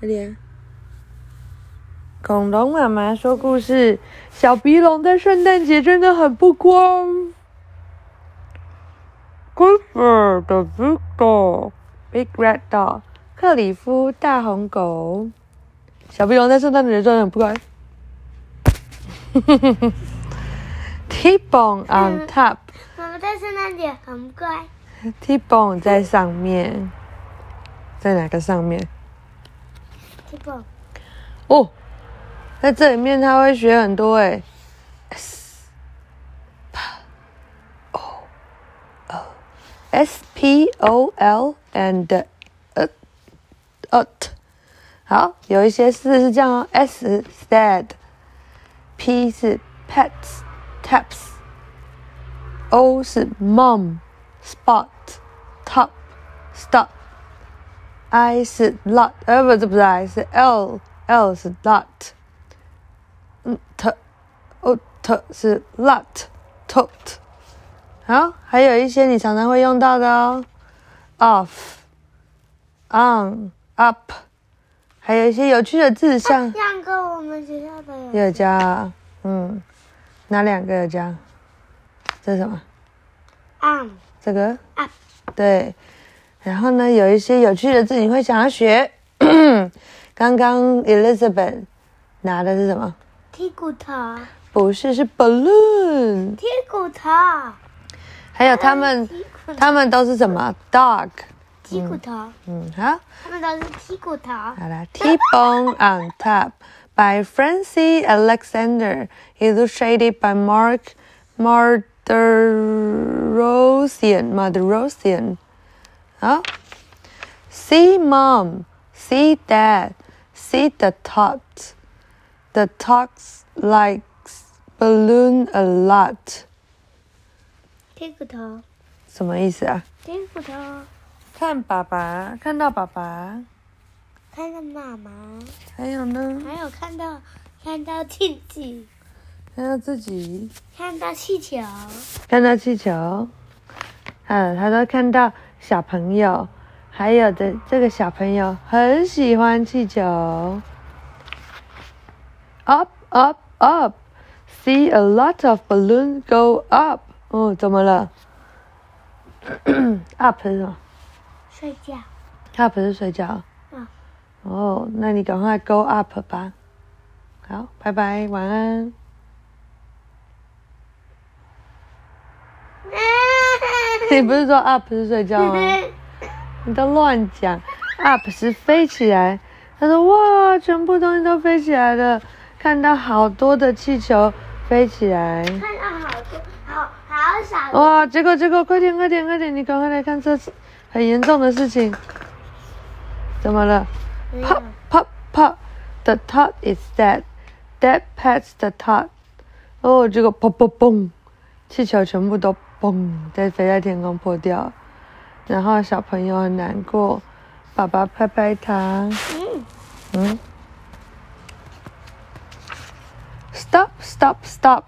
快点。恐龙妈妈说故事：小鼻龙在圣诞节真的很不乖。Clifford the big dog, big red dog，克里夫大红狗。小鼻龙在圣诞节真的很不乖。T-bone on top，妈妈在圣诞节很乖。T-bone 在上面，在哪个上面？哦，在这里面他会学很多诶 S P O O S P O L and 呃呃 t 好，有一些字是这样哦，S 是 sad，P 是 pets taps。O 是 mom spot top stop。I 是 lot，呃不，这不是 I，是 L，L 是 lot。嗯，T，哦 T 是 lot，tote。好，还有一些你常常会用到的哦，off，on，up，还有一些有趣的字，像这样跟我们学校的有有加，嗯，哪两个有加？这是什么？on 这个 up 对，然后呢，有一些有趣的字你会想要学。刚刚 Elizabeth 拿的是什么？剔骨头，不是，是 balloon。剔骨头，还有他们，他们都是什么？dog。剔骨头，嗯，好，他们都是剔骨头。好了，T-bone on top by Francie Alexander, illustrated by Mark Marderosian. Marderosian. 好，See mom, see dad, see the tot. The tot likes balloon a lot. 剔骨头，什么意思啊？剔骨头，看爸爸，看到爸爸，看到妈妈，还有呢，还有看到看到自己。看到自己。看到气球，看到气球，嗯，他都看到小朋友，还有的这个小朋友很喜欢气球。Up, up, up, see a lot of balloons go up。哦，怎么了？Up 是什么睡觉。？Up 是睡觉。嗯哦，那你赶快 go up 吧。好，拜拜，晚安。你不是说 up 是睡觉吗？你都乱讲，up 是飞起来。他说哇，全部东西都飞起来了，看到好多的气球飞起来。看到好多，好好少哇，结果结果，快点快点快点，你赶快来看这很严重的事情。怎么了？Pop pop pop, the tot is dead. Dad pets the tot. 哦，结果砰砰砰，气球全部都嘣在飞在天空破掉，然后小朋友很难过，爸爸拍拍他，嗯，嗯，Stop stop stop.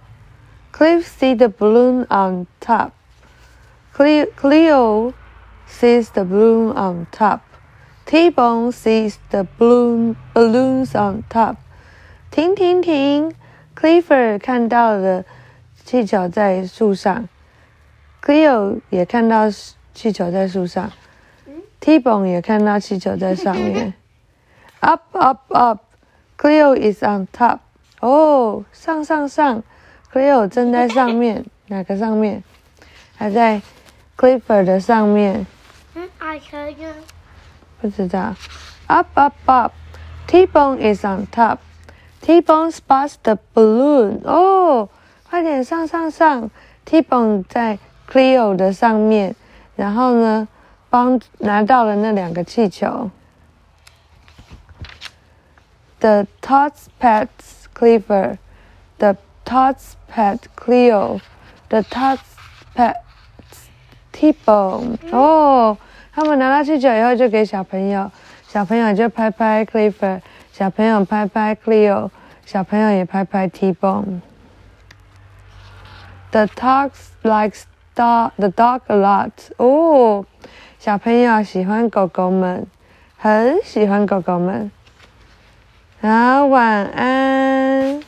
Cliff see the balloon on top. Cleo, Cleo sees the balloon on top. T-Bone sees the balloon balloons on top. 停停停！Clifford 看到了气球在树上，Cleo 也看到气球在树上，T-Bone 也看到气球在上面。Up up up! Cleo is on top. 哦，上上上！Cleo 正在上面，哪个上面？还在 Clifford 的上面。嗯，阿球呢？不知道。Up, up, up. T-bone is on top. T-bone spots the balloon. 哦，快点上上上！T-bone 在 Cleo 的上面，然后呢，帮拿到了那两个气球。The tots Pet Cleaver, the tots pet Cleo. The tots pet T-bone。哦，他们拿到气球以后就给小朋友，小朋友就拍拍 Cleaver，小朋友拍拍 Cleo，小朋友也拍拍 T-bone。The dogs likes the dog a lot。哦，小朋友喜欢狗狗们，很喜欢狗狗们。好，晚安。